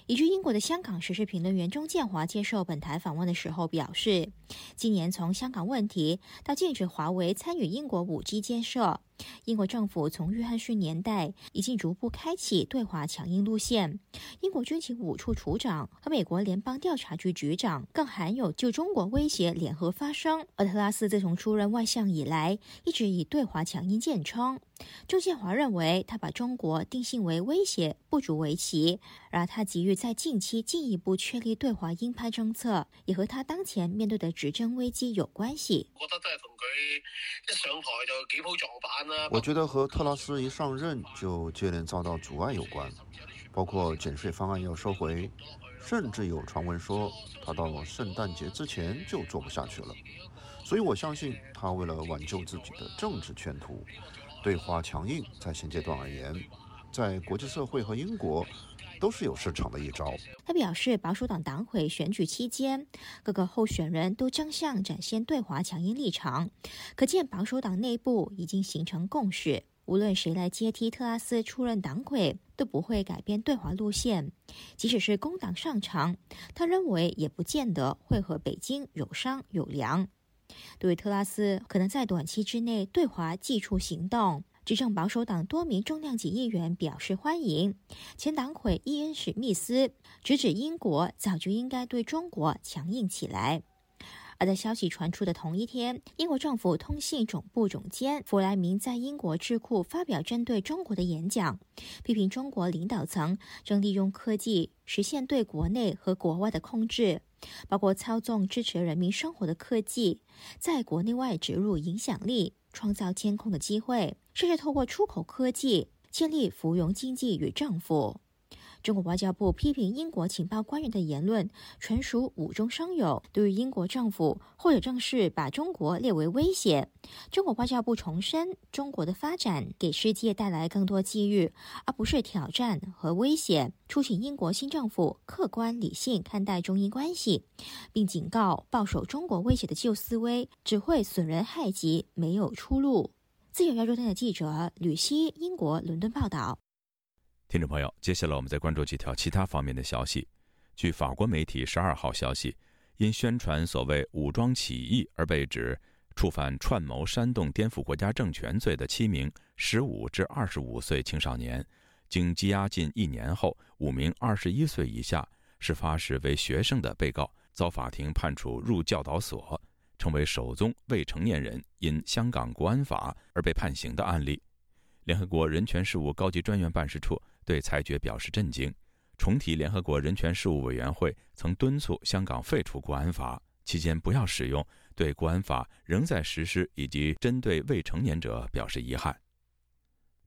以据英国的香港时事评论员钟建华接受本台访问的时候表示，今年从香港问题到禁止华为参与英国五 G 建设。英国政府从约翰逊年代已经逐步开启对华强硬路线。英国军情五处处长和美国联邦调查局局长更含有就中国威胁联合发声。而特拉斯自从出任外相以来，一直以对华强硬见称。周建华认为，他把中国定性为威胁不足为奇，而他急于在近期进一步确立对华鹰派政策，也和他当前面对的执政危机有关系。我觉得真係同佢一上台就几铺撞板。我觉得和特拉斯一上任就接连遭到阻碍有关，包括减税方案要收回，甚至有传闻说他到圣诞节之前就做不下去了。所以我相信他为了挽救自己的政治前途，对华强硬，在现阶段而言在国际社会和英国都是有市场的一招。他表示，保守党党魁选举期间，各个候选人都争相展现对华强硬立场，可见保守党内部已经形成共识。无论谁来接替特拉斯出任党魁，都不会改变对华路线。即使是工党上场，他认为也不见得会和北京有商有量。对特拉斯可能在短期之内对华祭出行动，执政保守党多名重量级议员表示欢迎。前党魁伊恩·史密斯直指英国早就应该对中国强硬起来。而在消息传出的同一天，英国政府通信总部总监弗莱明在英国智库发表针对中国的演讲，批评中国领导层正利用科技实现对国内和国外的控制，包括操纵支持人民生活的科技，在国内外植入影响力，创造监控的机会，甚至透过出口科技建立附庸经济与政府。中国外交部批评英国情报官员的言论纯属无中生有，对于英国政府或者正是把中国列为威胁。中国外交部重申，中国的发展给世界带来更多机遇，而不是挑战和威胁。促请英国新政府客观理性看待中英关系，并警告抱守中国威胁的旧思维只会损人害己，没有出路。自由亚洲电台记者吕希，英国伦敦报道。听众朋友，接下来我们再关注几条其他方面的消息。据法国媒体十二号消息，因宣传所谓武装起义而被指触犯串谋煽动颠覆国家政权罪的七名十五至二十五岁青少年，经羁押近一年后，五名二十一岁以下、事发时为学生的被告遭法庭判处入教导所，成为首宗未成年人因香港国安法而被判刑的案例。联合国人权事务高级专员办事处。对裁决表示震惊，重提联合国人权事务委员会曾敦促香港废除国安法，期间不要使用，对国安法仍在实施以及针对未成年者表示遗憾。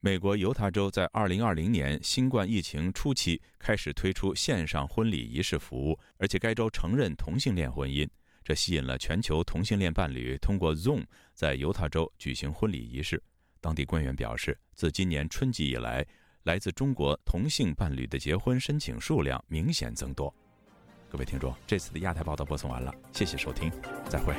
美国犹他州在2020年新冠疫情初期开始推出线上婚礼仪式服务，而且该州承认同性恋婚姻，这吸引了全球同性恋伴侣通过 Zoom 在犹他州举行婚礼仪式。当地官员表示，自今年春季以来。来自中国同性伴侣的结婚申请数量明显增多。各位听众，这次的亚太报道播送完了，谢谢收听，再会。